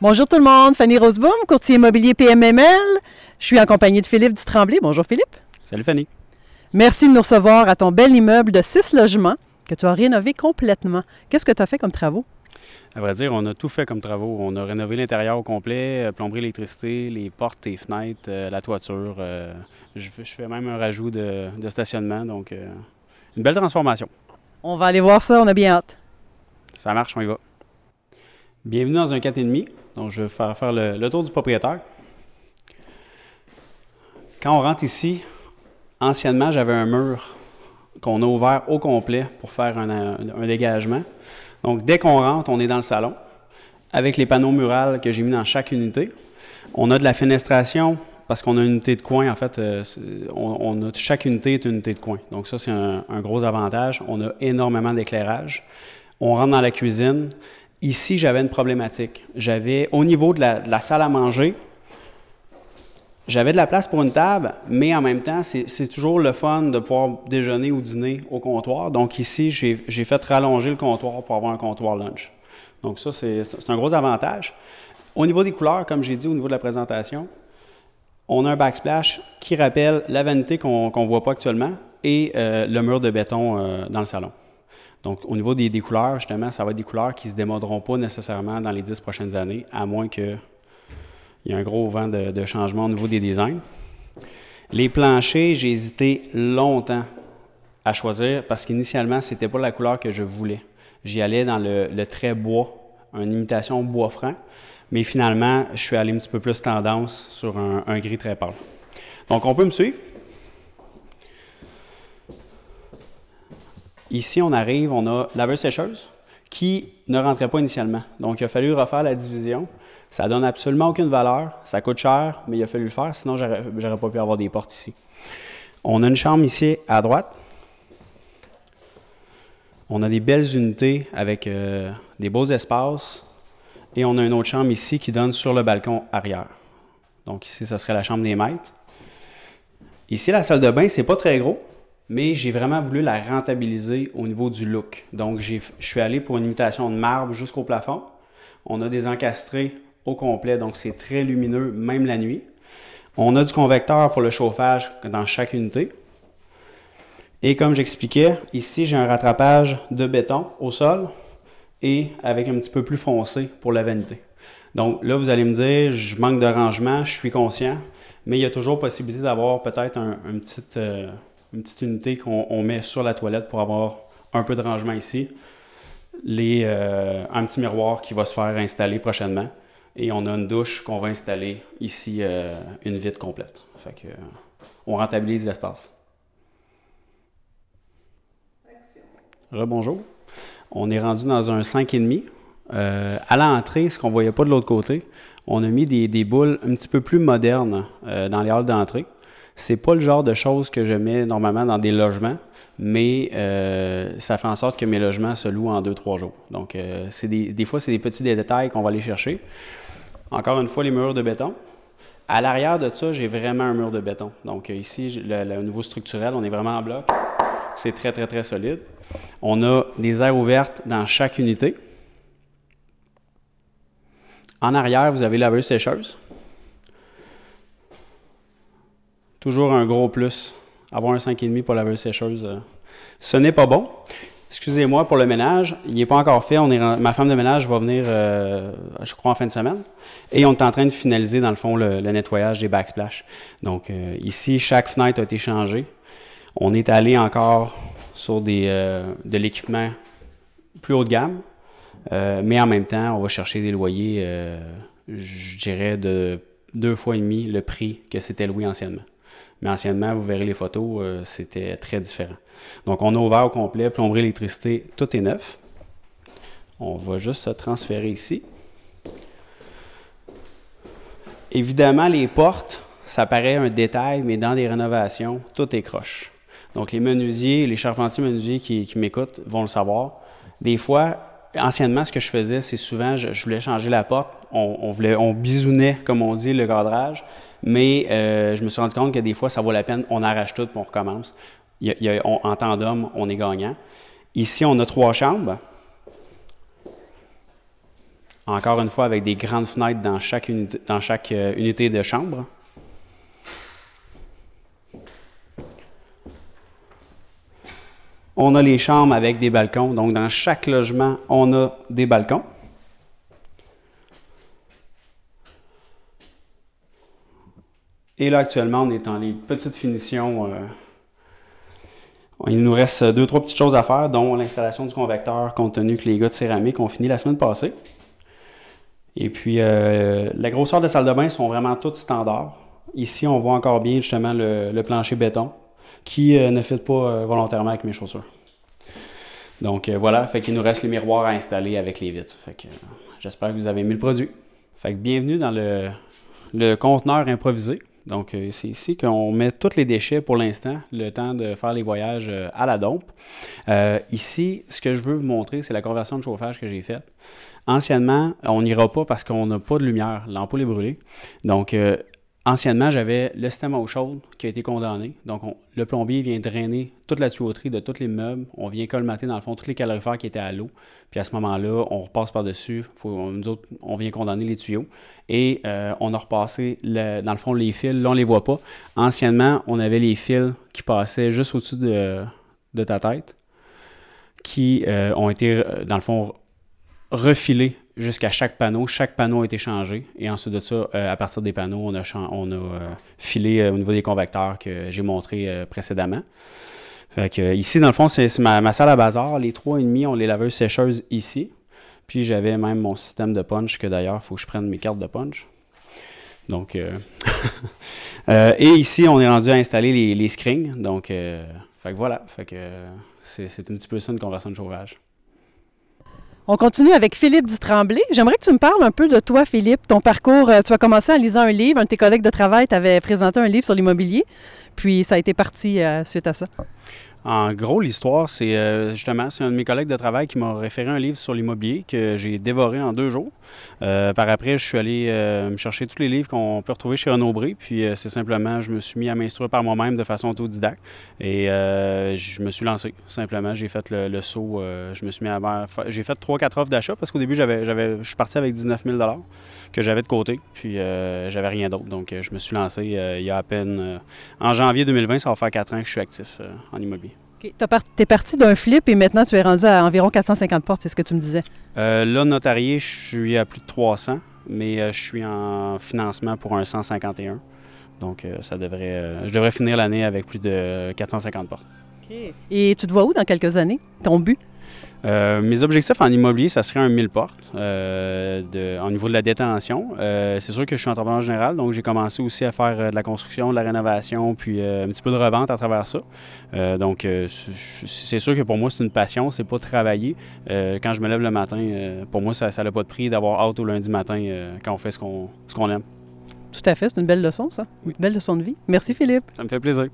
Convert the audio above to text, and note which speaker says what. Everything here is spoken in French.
Speaker 1: Bonjour tout le monde, Fanny Roseboom, courtier immobilier PMML. Je suis en compagnie de Philippe Dutremblay. Bonjour Philippe.
Speaker 2: Salut Fanny.
Speaker 1: Merci de nous recevoir à ton bel immeuble de six logements que tu as rénové complètement. Qu'est-ce que tu as fait comme travaux?
Speaker 2: À vrai dire, on a tout fait comme travaux. On a rénové l'intérieur au complet, euh, plomberie, l'électricité, les portes, les fenêtres, euh, la toiture. euh, je, fais- même un rajout de, de stationnement, donc une belle transformation.
Speaker 1: On va aller voir ça, on a bien hâte.
Speaker 2: Ça marche, on y va. Bienvenue dans un 4,5. Donc, je vais faire, le, tour du propriétaire. Quand on rentre ici, anciennement, j'avais un mur qu'on a ouvert au complet pour faire un, dégagement. Donc, dès qu'on rentre, on est dans le salon avec les panneaux murales que j'ai mis dans chaque unité. On a de la fenestration parce qu'on a une unité de coin. En fait, euh, on a, chaque unité est une unité de coin. Donc, ça, c'est un, un gros avantage. On a énormément d'éclairage. On rentre dans la cuisine. Ici, j'avais une problématique. J'avais, au niveau de la, salle à manger, j'avais de la place pour une table, mais en même temps, c'est toujours le fun de pouvoir déjeuner ou dîner au comptoir. Donc ici, j'ai fait rallonger le comptoir pour avoir un comptoir lunch. Donc ça, c'est c'est un gros avantage. Au niveau des couleurs, comme j'ai dit au niveau de la présentation, on a un backsplash qui rappelle la vanité qu'on ne voit pas actuellement et euh, le mur de béton euh, dans le salon. Donc, au niveau des, couleurs, justement, ça va être des couleurs qui ne se démoderont pas nécessairement dans les dix prochaines années, à moins qu'il y ait un gros vent de, changement au niveau des designs. Les planchers, j'ai hésité longtemps à choisir parce qu'initialement, ce n'était pas la couleur que je voulais. J'y allais dans le, le trait bois, une imitation bois franc, mais finalement, je suis allé un petit peu plus tendance sur un gris très pâle. Donc, on peut me suivre. Ici, on arrive, on a laveuse-sécheuse qui ne rentrait pas initialement. Donc, il a fallu refaire la division. Ça donne absolument aucune valeur. Ça coûte cher, mais il a fallu le faire, sinon j'aurais pas pu avoir des portes ici. On a une chambre ici à droite. On a des belles unités avec euh, des beaux espaces. Et on a une autre chambre ici qui donne sur le balcon arrière. Donc ici, ça serait la chambre des maîtres. Ici, la salle de bain, c'est pas très gros, mais j'ai vraiment voulu la rentabiliser au niveau du look. Donc, je suis allé pour une imitation de marbre jusqu'au plafond. On a des encastrés au complet, donc c'est très lumineux, même la nuit. On a du convecteur pour le chauffage dans chaque unité. Et comme j'expliquais, ici, j'ai un rattrapage de béton au sol et avec un petit peu plus foncé pour la vanité. Donc là, vous allez me dire, je manque de rangement, je suis conscient, mais il y a toujours possibilité d'avoir peut-être un- une, petite, euh, une petite unité qu'on on met sur la toilette pour avoir un peu de rangement ici. Les, euh, un petit miroir qui va se faire installer prochainement. Et on a une douche qu'on va installer ici, euh, une vitre complète. Fait que, euh, on rentabilise l'espace. Rebonjour. On est rendu dans un 5,5. Euh, à l'entrée, ce qu'on ne voyait pas de l'autre côté, on a mis des, des boules un petit peu plus modernes euh, dans les halls d'entrée. C'est pas le genre de choses que je mets normalement dans des logements, mais euh, ça fait en sorte que mes logements se louent en 2-3 jours. Donc, euh, des, fois, c'est des petits détails qu'on va aller chercher. Encore une fois, les murs de béton. À l'arrière de ça, j'ai vraiment un mur de béton. Donc, euh, ici, le, niveau structurel, on est vraiment en bloc. C'est très, très, très solide. On a des aires ouvertes dans chaque unité. En arrière, vous avez la laveuse sécheuse. Toujours un gros plus. Avoir un 5,5 pour la laveuse sécheuse, ce n'est pas bon. Excusez-moi pour le ménage, il n'est pas encore fait. Ma femme de ménage va venir, euh, je crois, en fin de semaine. Et on est en train de finaliser, dans le fond, le, nettoyage des backsplash. Donc, euh, ici, chaque fenêtre a été changée. On est allé encore sur des, euh, de l'équipement plus haut de gamme. Mais en même temps, on va chercher des loyers, je dirais, de deux fois et demi le prix que c'était loué anciennement. Mais anciennement, vous verrez les photos, euh, c'était très différent. Donc, on a ouvert au complet, plomberie, électricité, tout est neuf. On va juste se transférer ici. Évidemment, les portes, ça paraît un détail, mais dans des rénovations, tout est croche. Donc, les menuisiers, les charpentiers menuisiers qui, m'écoutent vont le savoir. Des fois, anciennement, ce que je faisais, c'est souvent, je, je voulais changer la porte. On voulait, on bisounait, comme on dit, le cadrage. Mais euh, je me suis rendu compte que des fois, ça vaut la peine. On arrache tout et on recommence. Il y a- on- en tandem, on est gagnant. Ici, on a trois chambres. Encore une fois, avec des grandes fenêtres dans chaque unité, euh, unité de chambre. On a les chambres avec des balcons. Donc, dans chaque logement, on a des balcons. Et là, actuellement, on est dans les petites finitions. euh, il nous reste deux, trois petites choses à faire, dont l'installation du convecteur, compte tenu que les gars de céramique ont fini la semaine passée. Et puis, euh, la grosseur des salles de bain sont vraiment toutes standards. Ici, on voit encore bien justement le, plancher béton qui euh, ne fit pas volontairement avec mes chaussures. Donc voilà, fait nous reste les miroirs à installer avec les vitres. Fait que j'espère que vous avez aimé le produit. Fait que bienvenue dans le conteneur improvisé. Donc euh, c'est ici qu'on met tous les déchets pour l'instant, le temps de faire les voyages euh, à la dompe. Euh, ici, ce que je veux vous montrer, c'est la conversion de chauffage que j'ai faite. Anciennement, on n'ira pas parce qu'on n'a pas de lumière, l'ampoule est brûlée. Donc Anciennement, j'avais le système eau chaude qui a été condamné. Donc, on- le plombier vient drainer toute la tuyauterie de tous les meubles. On vient colmater, dans le fond, tous les calorifères qui étaient à l'eau. Puis à ce moment-là, on repasse par-dessus. Nous autres, on vient condamner les tuyaux. Et euh, on a repassé, dans le fond, les fils. Là, on les voit pas. Anciennement, on avait les fils qui passaient juste au-dessus de, de ta tête, qui euh, ont été, euh, dans le fond, refilés jusqu'à chaque panneau. Chaque panneau a été changé. Et ensuite de ça, euh, à partir des panneaux, on a, on euh, filé euh, au niveau des convecteurs que j'ai montré précédemment. Fait que, ici, dans le fond, c'est ma, salle à bazar. Les trois et demi ont les laveuses sécheuses ici. Puis j'avais même mon système de punch, que d'ailleurs, il faut que je prenne mes cartes de punch. Donc, et ici, on est rendu à installer les, les screens. Donc, euh, fait que voilà. Fait que c'est un petit peu ça une conversion de chauffage.
Speaker 1: On continue avec Philippe Dutremblay. J'aimerais que tu me parles un peu de toi, Philippe, ton parcours. Euh, Tu as commencé en lisant un livre. Un de tes collègues de travail t'avait présenté un livre sur l'immobilier. Puis ça a été parti euh, suite à ça.
Speaker 2: En gros, l'histoire, c'est euh, justement, c'est un de mes collègues de travail qui m'a référé un livre sur l'immobilier que j'ai dévoré en deux jours. Euh, par après, je suis allé euh, me chercher tous les livres qu'on peut retrouver chez Renaud Bré, puis c'est simplement, je me suis mis à m'instruire par moi-même de façon autodidacte et je me suis lancé. Simplement, j'ai fait le, saut, je me suis mis à j'ai fait trois, quatre offres d'achat parce qu'au début, j'avais, j'avais, je suis parti avec 19 000 que j'avais de côté, puis j'avais rien d'autre. Donc, je me suis lancé il y a à peine, en janvier 2020, ça va faire quatre ans que je suis actif en immobilier.
Speaker 1: Tu es parti d'un flip et maintenant tu es rendu à environ 450 portes, c'est ce que tu me disais.
Speaker 2: Euh, là, notarié, je suis à plus de 300, mais euh, je suis en financement pour un 151. Donc, euh, ça devrait, je devrais finir l'année avec plus de 450 portes.
Speaker 1: Et tu te vois où dans quelques années? Ton but?
Speaker 2: Euh, mes objectifs en immobilier, ça serait un 1000 portes euh, de, au niveau de la détention. Euh, c'est sûr que je suis entrepreneur général, donc j'ai commencé aussi à faire euh, de la construction, de la rénovation, puis euh, un petit peu de revente à travers ça. Euh, donc, euh, c'est sûr que pour moi, c'est une passion, c'est pas travailler. Euh, quand je me lève le matin, euh, pour moi, ça n'a pas de prix d'avoir hâte au lundi matin euh, quand on fait ce qu'on ce qu'on aime.
Speaker 1: Tout à fait, c'est une belle leçon, ça. Une belle leçon de vie. Merci, Philippe.
Speaker 2: Ça me fait plaisir.